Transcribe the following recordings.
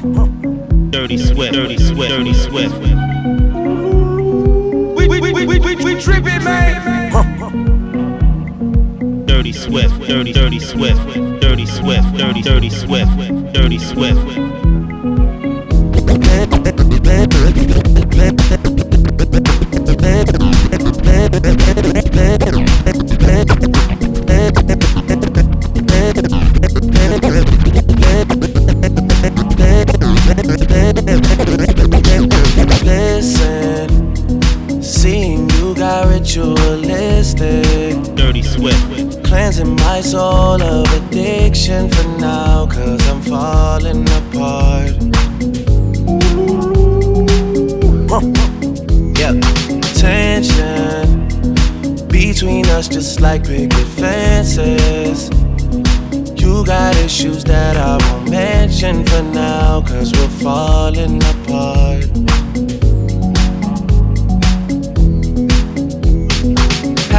Dirty Swift, Dirty Swift, Dirty Swift. We, we, we, we, we, we tripping, man. Dirty Swift, Dirty, Dirty Swift, Dirty Swift, Dirty, Dirty Swift, Dirty Swift.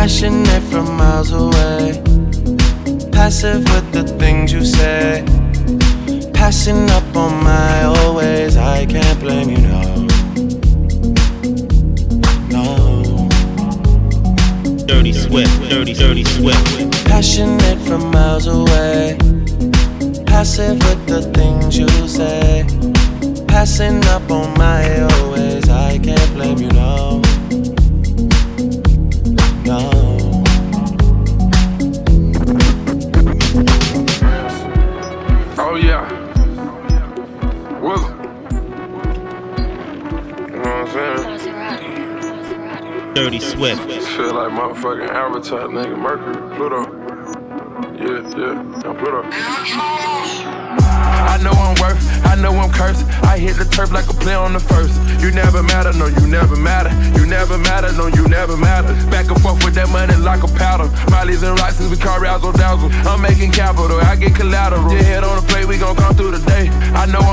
Passionate from miles away, passive with the things you say. Passing up on my always, I can't blame you, no. No. Dirty Swift, Dirty, Dirty Swift. Passionate from miles away. Passive with the things you say. Passing up on my always. I can't blame you, no. Dirty Swift, Feel like motherfucking Avatar, nigga, Mercury, Pluto. Yeah, yeah, yeah, Pluto. I know I'm worth, I know I'm cursed. I hit the turf like a play on the first. You never matter, no, you never matter. You never matter, no, you never matter. Back and forth with that money like a powder. Miley's and rocks since we car razzle dazzle. I'm making capital, I get collateral. Your head on the plate, we gon' come through the day. I know I'm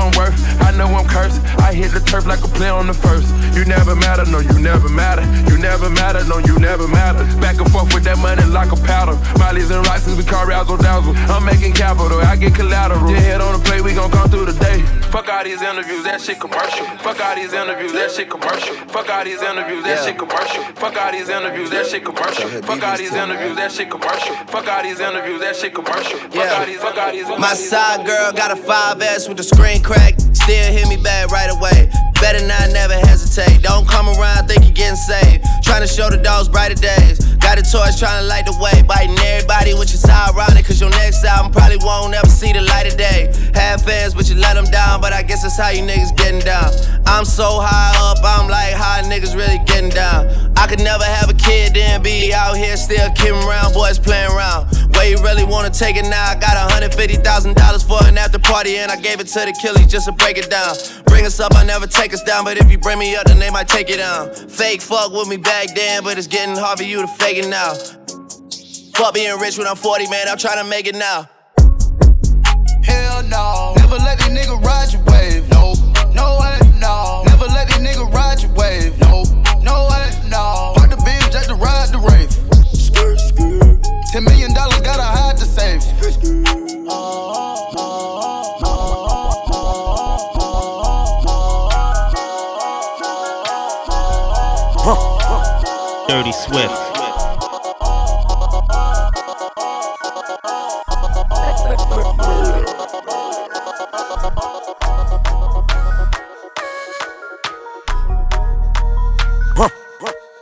worth, I know I'm cursed. I hit the turf like a play on the first. You never matter, no, you never matter. You never matter, no, you never matter. Back and forth with that money like a powder. Miley's and rocks since we car razzle dazzle. I'm making capital, I get collateral. Your head on the plate, we gon' come through the day. Fuck all these interviews, that shit commercial. Fuck all these interviews, that shit commercial. Fuck all these interviews, that shit commercial. Fuck all these interviews, that shit commercial. Fuck all these interviews, that shit commercial. Fuck all these interviews, that shit commercial. Fuck all these, fuck all these. My side girl got a 5S with the screen crack. Still hit me back right away. Better not never hesitate. Don't come around, think you're getting saved. Trying to show the dogs brighter days. Got a torch trying to light the way. Biting everybody, which is ironic. Cause your next album probably won't ever see the light of day. Have fans, but you let them down. But I guess that's how you niggas getting down. I'm so high up, I'm like, how niggas really getting down? I could never have a kid, then be out here still kidding around, boys playing around. Where you really wanna take it now? I got $150,000 for an after party, and I gave it to the killies just to break it down. Bring us up, I never take us down, but if you bring me up, then they might take it down. Fake fuck with me back then, but it's getting hard for you to fake it now. Fuck being rich when I'm 40, man, I'm trying to make it now. Hell no. Never let these nigga ride your wave. No, no way, no. Never let these nigga ride your wave. No, no way, no. Park the beam just to ride the rave. Ten million dollars gotta hide the safe. Dirty Swift.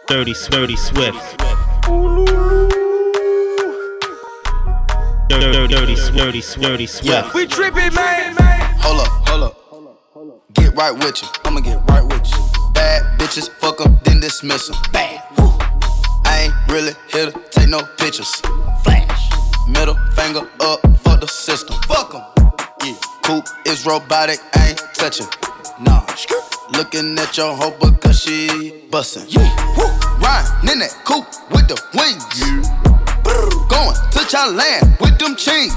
Dirty, Swirty Swift. Dirty, dirty, dirty, dirty, dirty Swift. Yeah. We tripping, man. Hold up, hold up. Hold up, hold up. Get right with you. I'ma get right with you. Bad bitches, fuck fuck 'em, then dismiss dismiss 'em. Bad. Woo. I ain't really here to take no pictures. Flash. Middle finger up for the system. Fuck Fuck 'em. Yeah. Coop is robotic, I ain't touching. Nah. Looking at your hoe because she bustin'. Yeah. Woo. Riding in that coupe with the wings. Going to Thailand with them chains.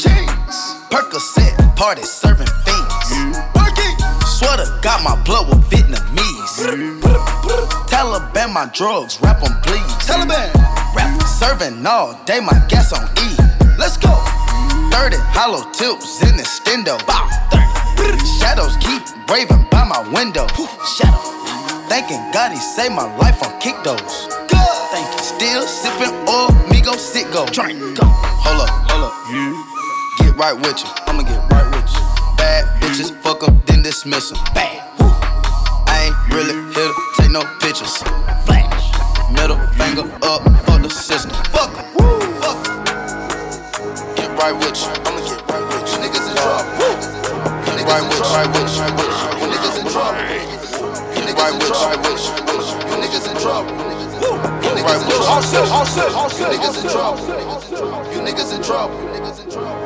Chains. Percocet, party serving fiends. Working. Sweater got my blood with Vietnamese. Taliban my drugs, rap on please. Taliban. Rap serving all day, my gas on E. Let's go. 30 hollow tips in the stendo. Bow. 30. Shadows keep raving by my window. Shadow. Thanking God he saved my life on kick those. Thank you. Still sipping oil, me go sit go. Drink. Hold up, hold up. Get right with you. I'ma get right with you. Bad bitches, fuck up, then dismiss them. Bad. I ain't really here to take no pictures. Flash. Middle finger up for the system. Fuck em. Fuck em. Get right with you. Right with you. Right with you. Right with you. Niggas in trouble. Get right with you. Right with you. You niggas in trouble. Get right with you. You niggas in trouble. You niggas in trouble.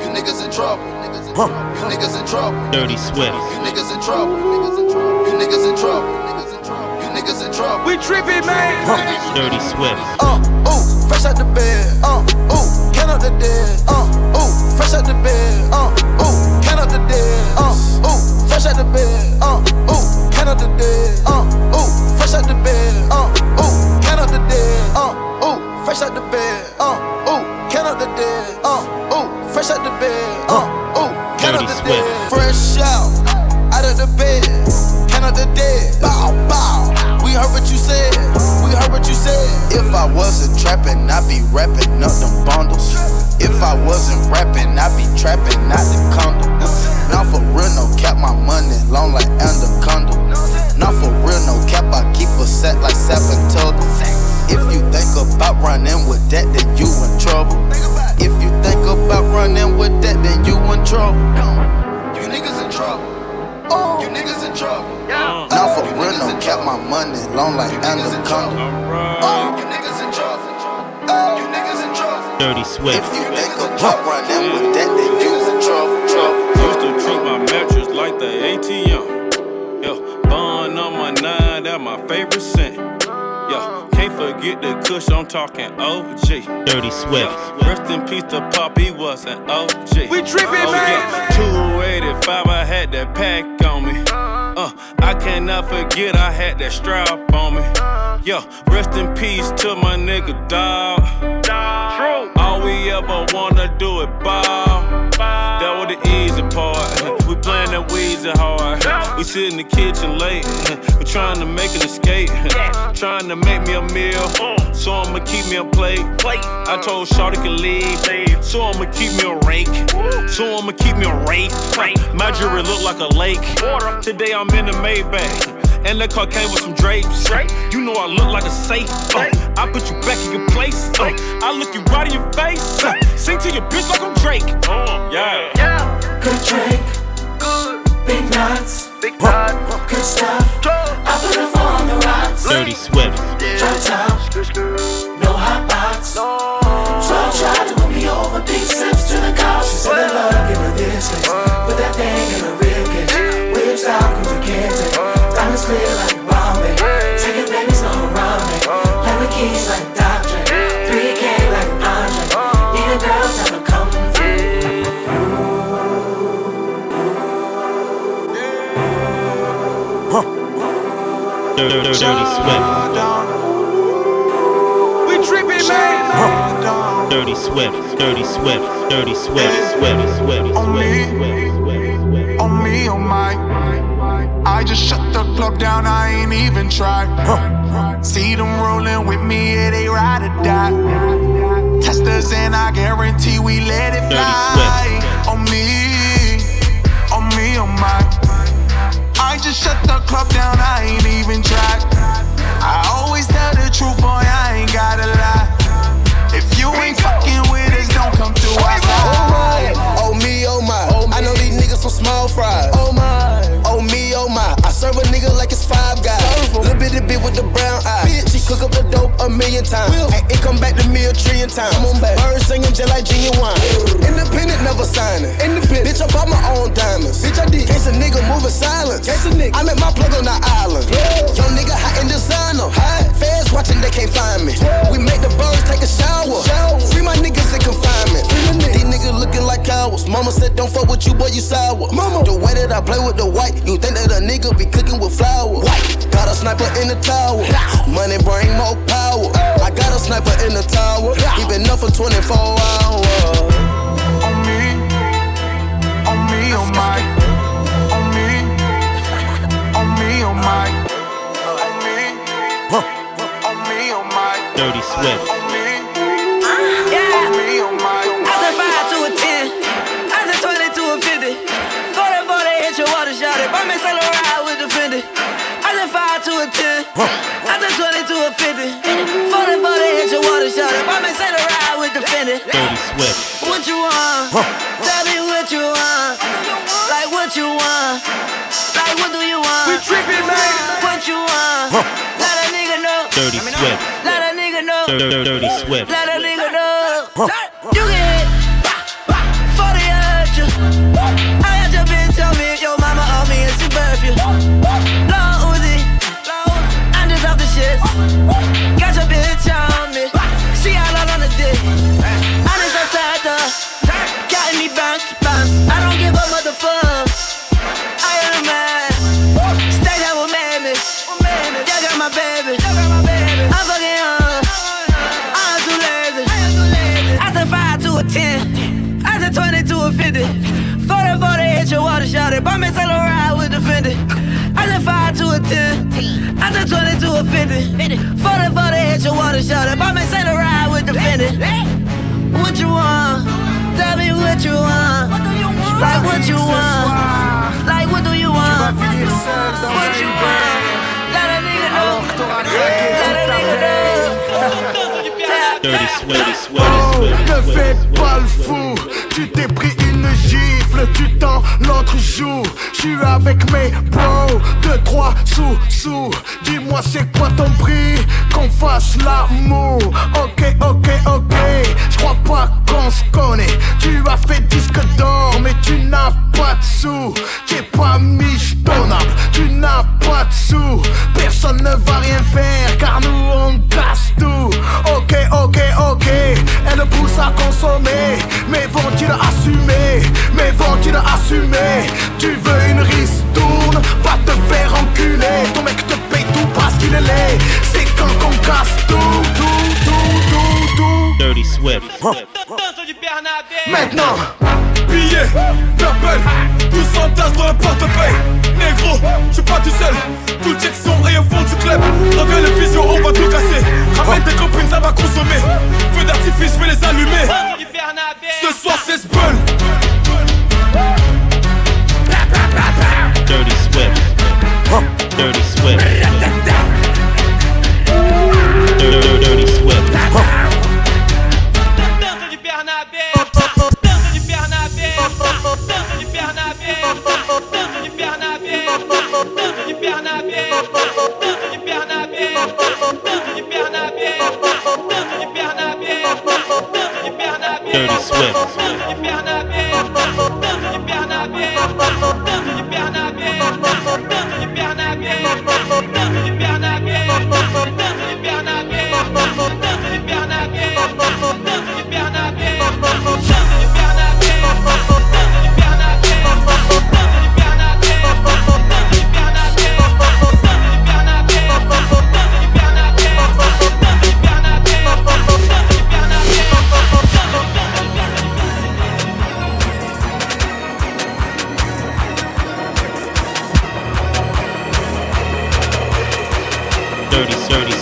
You niggas in trouble. You niggas in trouble. Dirty Swift. You niggas in trouble. You niggas in trouble. You niggas in trouble. We tripping, man. Dirty Swift. Uh, ooh, fresh out the bed. Uh, ooh, count up the dead. Uh, ooh, fresh out the bed. Uh, ooh, count up the dead. Uh, ooh, fresh out the bed. Uh, ooh, count up the dead. Uh, ooh, fresh out the bed. Uh, ooh, count up the dead. Uh, ooh, fresh out the bed. Uh, ooh, count up the dead. Uh, ooh, fresh out the bed. Uh, ooh, count up the Swift. dead. Fresh out, out of the bed. Count up the dead. Bow, bow. We heard what you said. We heard what you said. If I wasn't trapping, I'd be rapping up them bundles. If I wasn't rapping, I'd be trapping not the condo. Not for real, no cap, my money long like anaconda. Not for real, no cap, I keep a set like Sapatoga. If you think about running with that, then you in trouble. If you think about running with that, then you in trouble. You niggas in trouble. Oh. You niggas in trouble. Yeah. Not for real, no cap, my money long like anaconda. You niggas in trouble. Dirty Swift. If you think about running with that, then you in trouble. trouble. Used to treat my mattress like the ATM. Yo, bun on my nine, that my favorite scent. Yo, can't forget the kush, I'm talking OG. Dirty Swift. Yo, rest in peace to Pop, he was an OG. We tripping, oh, man. Yeah. 285, I had that pack on me. Uh, I cannot forget I had that strap on me. Yo, rest in peace to my nigga dog. All we ever wanna do is ball. That was the easy part. We playing that Weezy hard. We sit in the kitchen late. We trying to make an escape. Trying to make me a meal. So I'ma keep me a plate. I told Shawty can leave. So I'ma keep me a rake. So I'ma keep me a rake. My jewelry look like a lake. Today I'm in the Maybach. And the car came with some drapes. You know I look like a safe. Uh, I put you back in your place. Uh, I look you right in your face. Uh, sing to your bitch like I'm Drake. Yeah. Good drink, big nuts, good stuff. I put a four on the rocks. Dirty Swift. Drop top, no hot box. Twelve tried to win me over, big sips to the couch. She said the love give her this put that thing in her rib cage. Whips out, cause we can't take. Diamonds clear like Bombay. Taking babies no around me. Play with keys like Dirty, dirty Swift. We tripping, man. Dirty Swift. Dirty Swift. Dirty Swift. Swift. Swift. On me. On me, oh my. I just shut the club down, I ain't even try. See them rolling with me, yeah, they ride or die. Testers, and I guarantee we let it fly. On me, on me, oh my. Just shut the club down, I ain't even try. Million times. And it come back to me a trillion times. I'm on back. Birds singing just like genuine. Independent, never signing. Independent. Bitch, I bought my own diamonds. Bitch, I did. Case a nigga moving silence. Case a nigga. I met my plug on the island. Young nigga hot in designer. High. Feds watching, they can't find me. We make the birds take a shower. Free my niggas in confinement. These niggas looking like cowards. Mama said, don't fuck with you, boy, you sour. Mama. The way that I play with the white, you think that a nigga be cooking with flour. White. Got a sniper in the tower. Money bring more power. Got a sniper in the tower. He been up for 24 hours. On me, on me, on my. On me, on me, on my. On me, on my. Dirty Swift. What you want? Tell me what you want. Like what you want. Like what do you want? We tripping, man. What you want? Let a nigga know. Dirty Swift. Let a nigga know. Dirty, dirty, dirty Swift. Let a nigga know. You get 10. I said 20 to a 50. 40 40 hit your water shot it. Bump a ride with the Fendi. I said 5 to a 10. I said 20 to a 50. 40 40 hit your water shot it. Bump a ride with the Fendi. What you want? Tell me what you want. Like what you want. Like what do you want? What you want? Let a nigga know. Let a nigga know. Ne fais pas le fou. Tu t'es pris une gifle, tu t'en l'autre joue. J'suis avec mes bros, 2, 3 sous, sous. Dis-moi c'est quoi ton prix, qu'on fasse l'amour. Ok, ok, ok. J'crois pas qu'on se connaît. Tu as fait disque d'or, mais tu n'as pas de sous. T'es pas michetonnable, tu n'as pas de sous. Personne ne va rien faire, car nous on casse tout. Ok, ok, ok. Elle pousse à consommer, mais vont-ils assumer Mais vont-ils assumer Tu veux une ristourne Va te faire enculer Ton mec te paye tout parce qu'il est laid C'est quand qu'on casse tout, tout, tout, tout, tout Dirty Swift. Maintenant Billets, double, tous s'entassent dans le portefeuille. Négro, je suis pas tout seul. Tout check son et au fond du club. Reviens le visio, on va tout casser. Ramène tes copines, ça va consommer. Feu d'artifice, je vais les allumer. Ce soir, c'est Spun. Dirty Swift. Dirty, de Swift. Dança de perna aberta. Dança de perna aberta. Dança de perna aberta. Dança de perna aberta. Dança de perna aberta. Dança de perna aberta. Dança de perna aberta. Dança de perna aberta. Dança de perna aberta. Dirty Swift. Dança de perna aberta.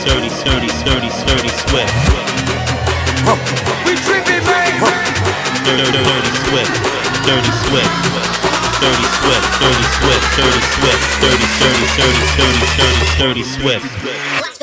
Dirty, dirty, dirty, dirty Swift. We tripping. Dirty, dirty, dirty Swift. Dirty Swift. Dirty Swift. Dirty Swift. Dirty Swift. Dirty, dirty, dirty, dirty, dirty, dirty Swift.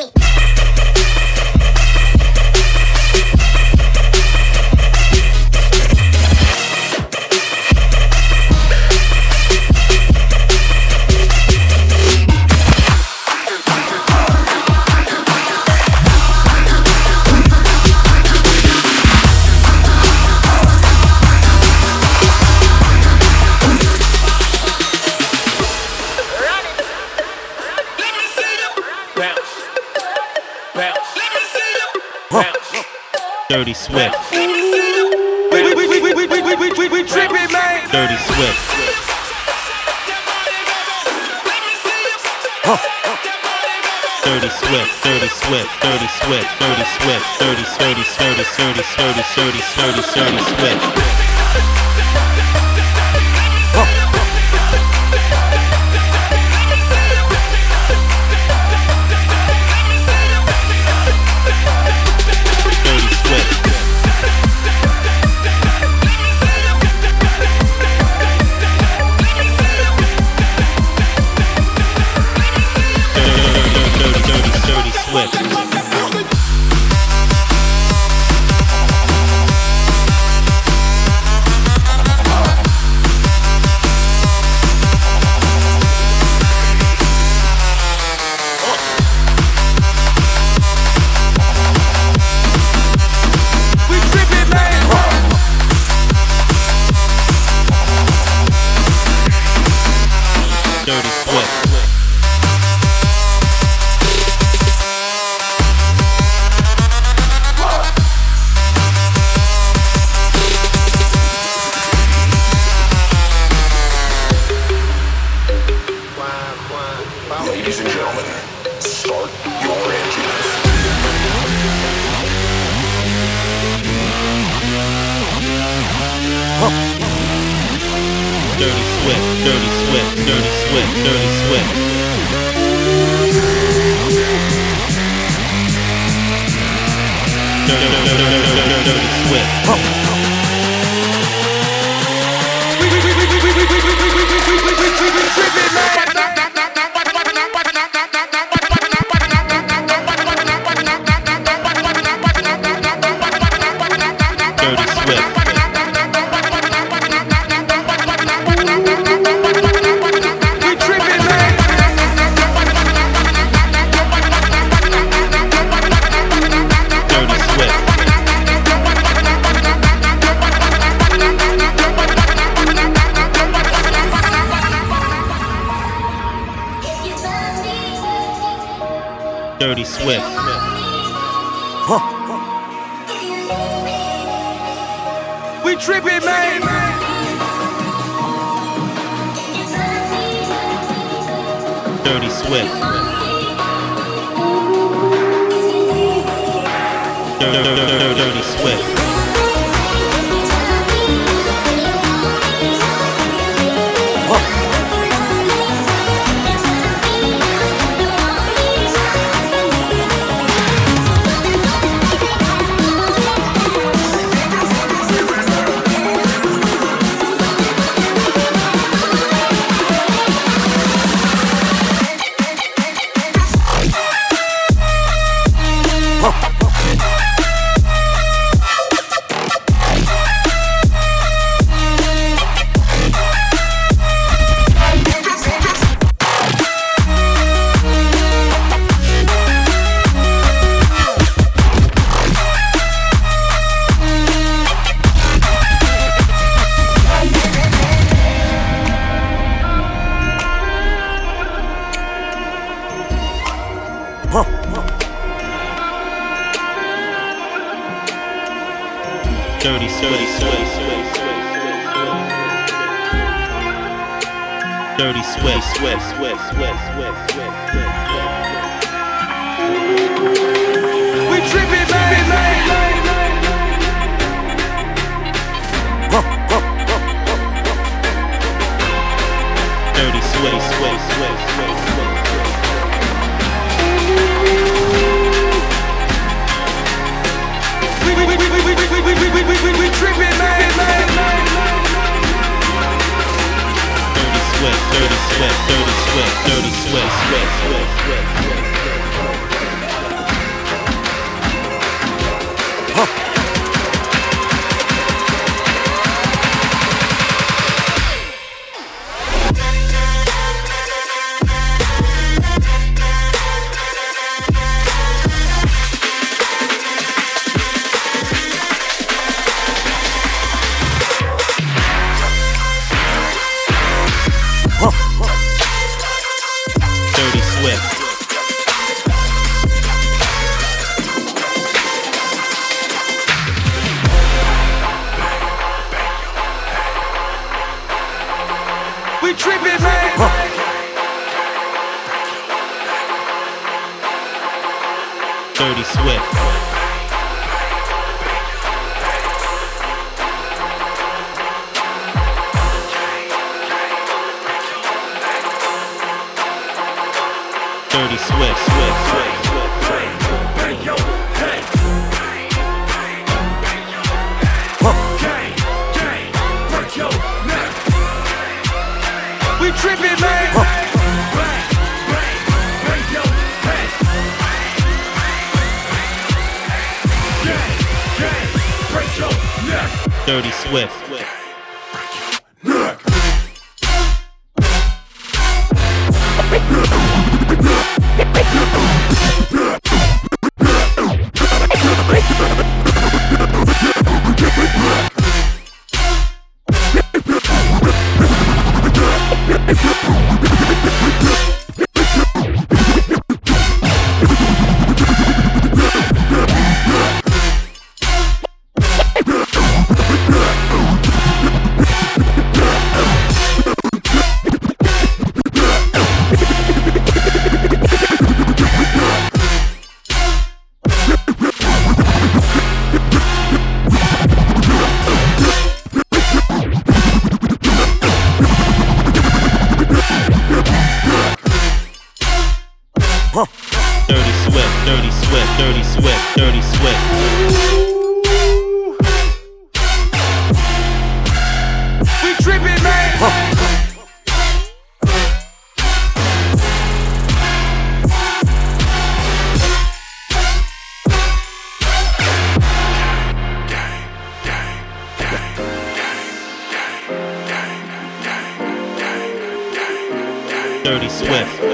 Tripping, man. Dirty Swift. Dirty Swift, Dirty Swift, Dirty Swift, Dirty Swift, Dirty, Dirty, Dirty, Dirty, Dirty, Dirty, Dirty, Dirty Swift. Dirty Swift. Huh. We tripping, man. Dirty Swift. Dirty, dirty, dirty, dirty Swift. Dirty Swift. Dirty Swift. Swift. Swift. Swift. Swift. Swift. We tripping, man. Dirty Swift. Swift. Swift. Swift. Swift. sweat, dirty sweat, dirty sweat, sweat, sweat, sweat, sweat. sweat. split. Swift.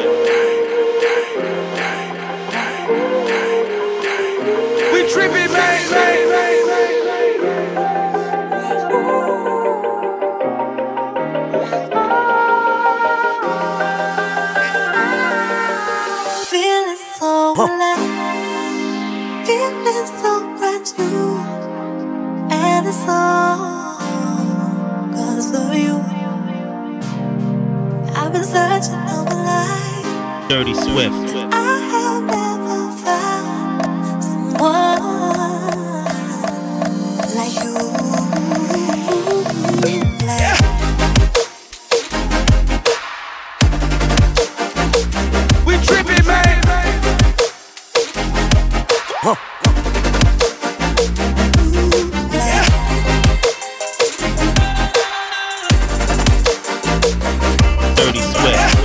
Dirty Swift.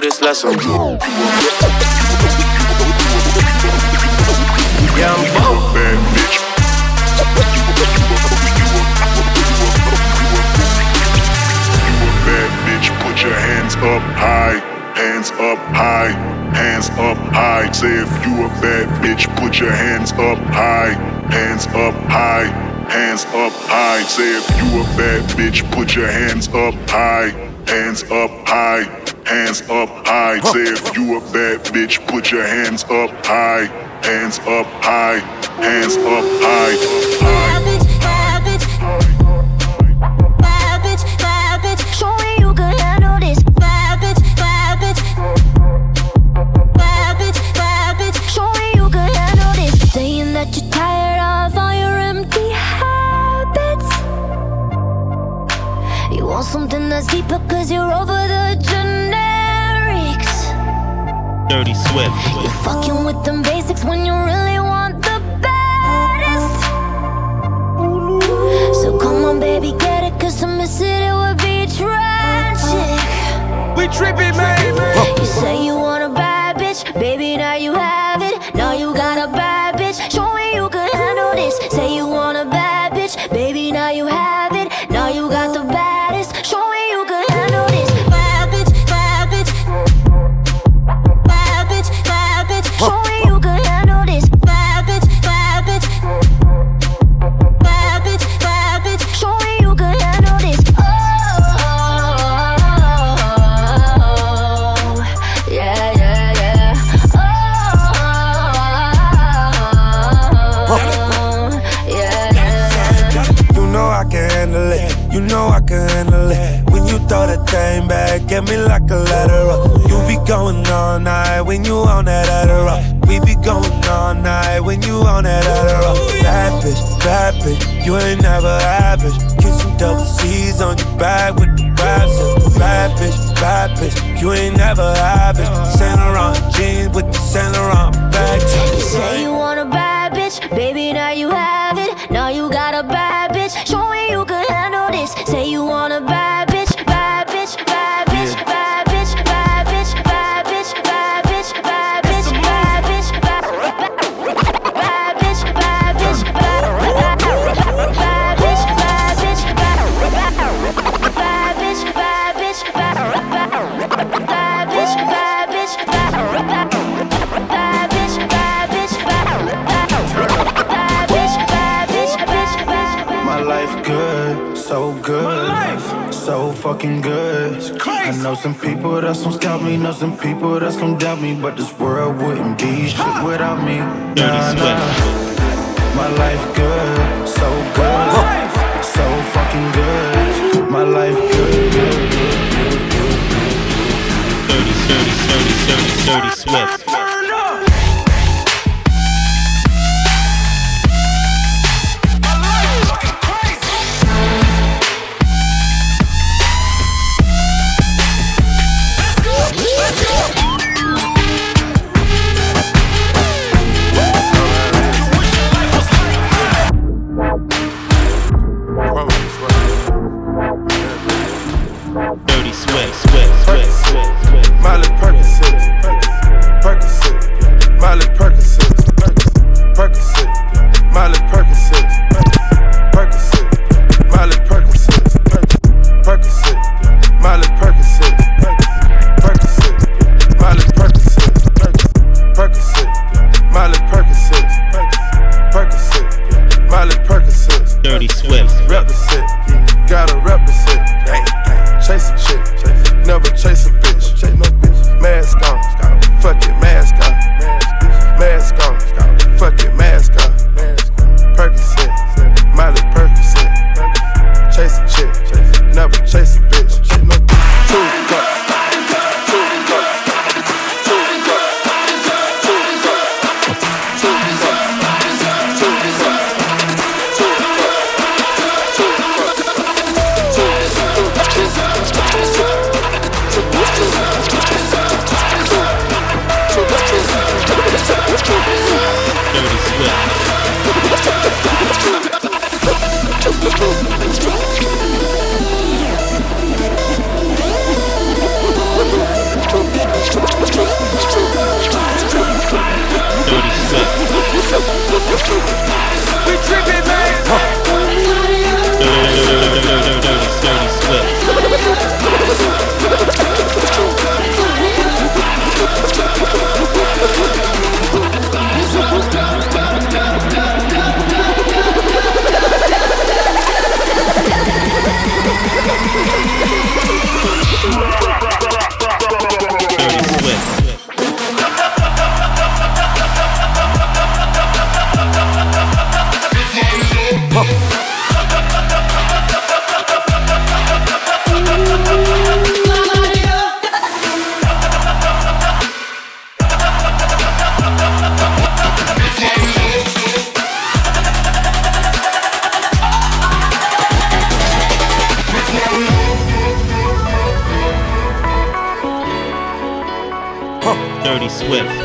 This lesson. Yeah, I'm. Bad bitch. Bad bitch, put your hands up high, hands up high, hands up high. Say if you a bad bitch, put your hands up high, hands up high, hands up high. Say if you a bad bitch, put your hands up high, hands up high, hands up high. Say if you a bad bitch, put your hands up high, hands up high, hands up high. Bad bitch, bad bitch. Bad bitch, bad bitch. Show me you can handle this. Bad bitch, bad bitch. Bad bitch, bad bitch. Show me you can handle this. Saying that you're tired of all your empty habits. You want something that's deeper cause you're over the generics. Dirty Swift. You're fucking with them basics when you really want the baddest. So come on, baby, get it, cause to miss it, it would be tragic. We tripping, man. You say you want a bad bitch, baby, going all night when you on that Adderall. We be going all night when you on that Adderall. Bad bitch, bad bitch, you ain't never average. Get some double C's on your back with the raps. Bad bitch, bad bitch, you ain't never average. Saint Laurent jeans with the Saint Laurent bag. You say you want a bad bitch, baby, now you have some people that's gon' doubt me, but this world wouldn't be shit without me. Nah, nah. My life good, so good, so fucking good. My life good. good, good, good, good. 30, 30, 30, 30, 30 Swift. Dirty Swift.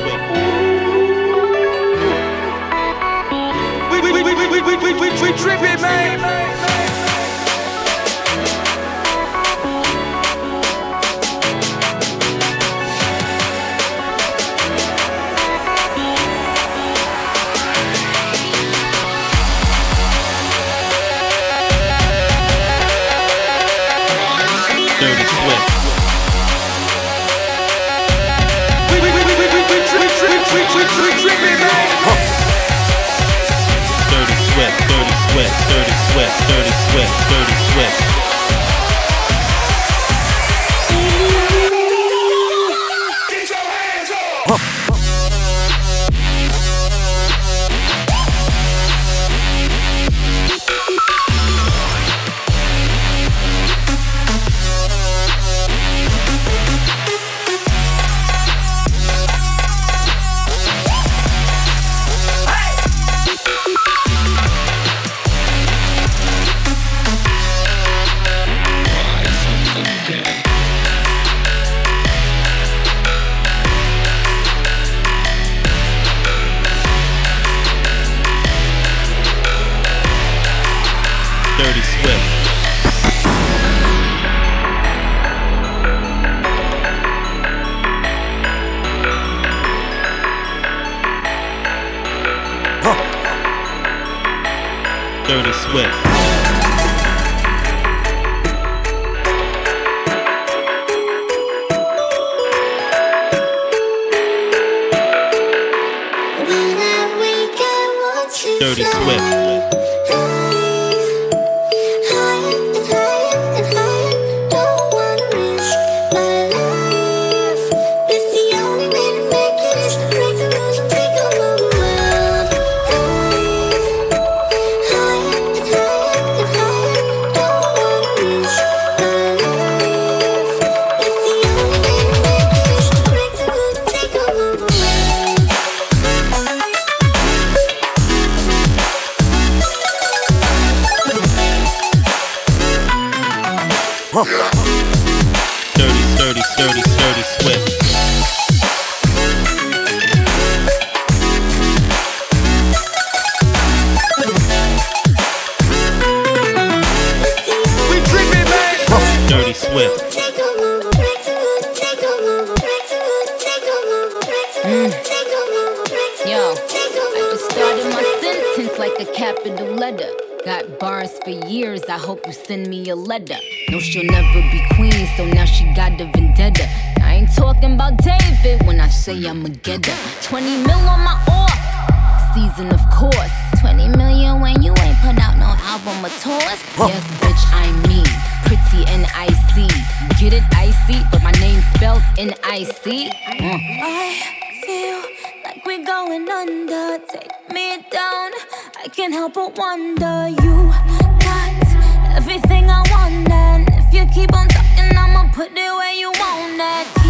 I say I'ma get her. 20 mil on my off season, of course. 20 million when you ain't put out no album or tours. Yes, bitch, I mean, pretty and icy. Get it icy, but my name spelled N I C. Mm. I feel like we're going under. Take me down. I can't help but wonder. You got everything I want, and if you keep on talking, I'ma put it where you want it.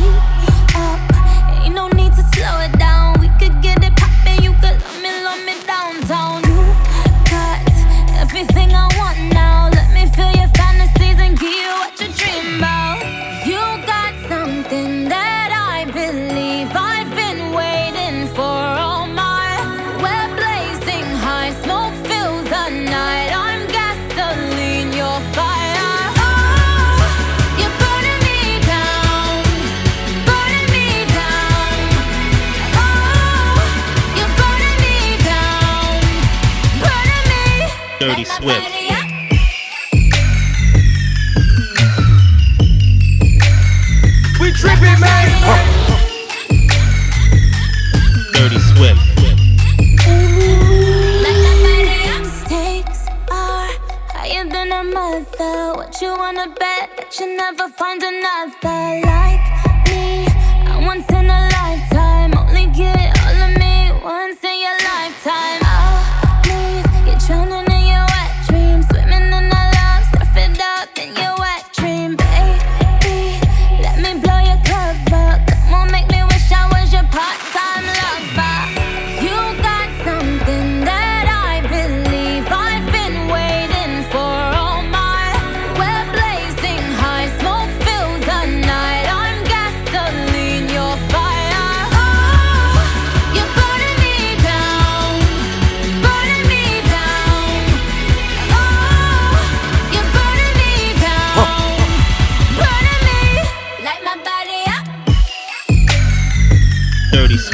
Dirty Swift. We tripping, man. Dirty Swift. Stakes are higher than a mother. What you wanna bet that you never find another like me? I once in a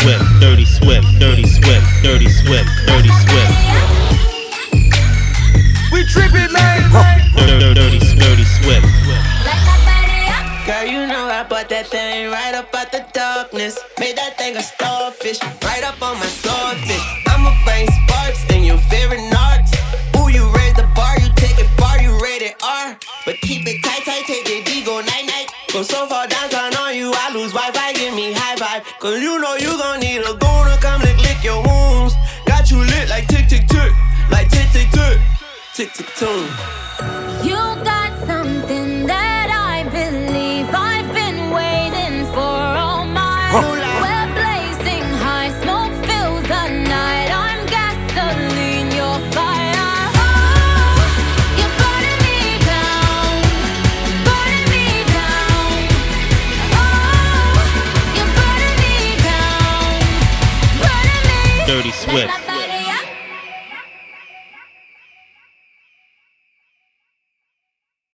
Swift. Dirty Swift. Dirty Swift. Dirty Swift. Dirty Swift. We tripping, man. Dirty, dirty, dirty Swift. Girl, you know I bought that thing right up out the darkness. Made that thing a starfish, right up on my swordfish. I'ma bring sparks in your favorite narcs. Ooh, you raise the bar, you take it far, you rated R. But keep it tight, tight, take the tune. You got something that I believe I've been waiting for all my. We're blazing high, smoke fills the night. I'm gasoline, your fire. Oh, you're burning me down, burning me down. Oh, you're burning me down, burning me. Dirty Swift.